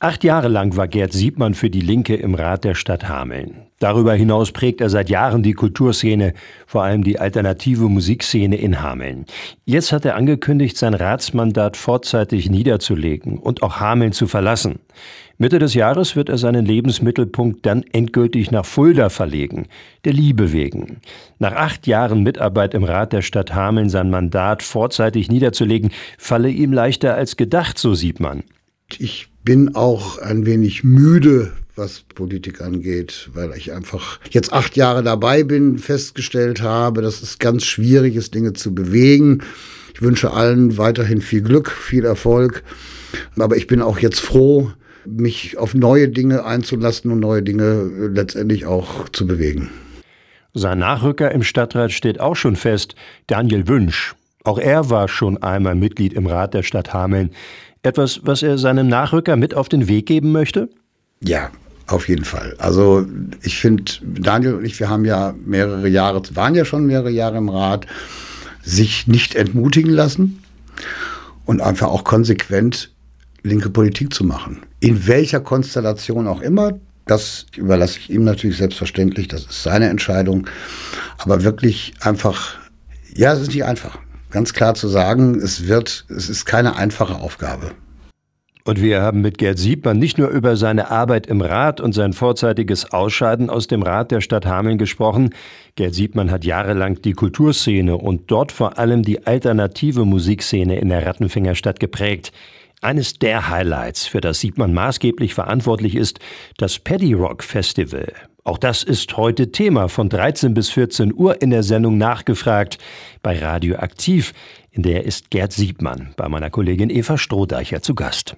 Acht Jahre lang war Gerd Siebmann für die Linke im Rat der Stadt Hameln. Darüber hinaus prägt er seit Jahren die Kulturszene, vor allem die alternative Musikszene in Hameln. Jetzt hat er angekündigt, sein Ratsmandat vorzeitig niederzulegen und auch Hameln zu verlassen. Mitte des Jahres wird er seinen Lebensmittelpunkt dann endgültig nach Fulda verlegen, der Liebe wegen. Nach acht Jahren Mitarbeit im Rat der Stadt Hameln sein Mandat vorzeitig niederzulegen, falle ihm leichter als gedacht, so sieht man. Ich bin auch ein wenig müde, was Politik angeht, weil ich einfach jetzt acht Jahre dabei bin, festgestellt habe, dass es ganz schwierig ist, Dinge zu bewegen. Ich wünsche allen weiterhin viel Glück, viel Erfolg. Aber ich bin auch jetzt froh, mich auf neue Dinge einzulassen und neue Dinge letztendlich auch zu bewegen. Sein Nachrücker im Stadtrat steht auch schon fest, Daniel Wünsch. Auch er war schon einmal Mitglied im Rat der Stadt Hameln. Etwas, was er seinem Nachrücker mit auf den Weg geben möchte? Ja, auf jeden Fall. Also ich finde, Daniel und ich, wir haben ja mehrere Jahre, waren ja schon mehrere Jahre im Rat, sich nicht entmutigen lassen und einfach auch konsequent linke Politik zu machen. In welcher Konstellation auch immer, das überlasse ich ihm natürlich selbstverständlich, das ist seine Entscheidung. Aber wirklich einfach, ja, es ist nicht einfach ganz klar zu sagen, es wird, es ist keine einfache Aufgabe. Und wir haben mit Gerd Siebmann nicht nur über seine Arbeit im Rat und sein vorzeitiges Ausscheiden aus dem Rat der Stadt Hameln gesprochen. Gerd Siebmann hat jahrelang die Kulturszene und dort vor allem die alternative Musikszene in der Rattenfingerstadt geprägt. Eines der Highlights, für das Siebmann maßgeblich verantwortlich ist, das Paddy Rock Festival. Auch das ist heute Thema von 13 bis 14 Uhr in der Sendung nachgefragt bei Radioaktiv. In der ist Gerd Siebmann bei meiner Kollegin Eva Strohdeicher zu Gast.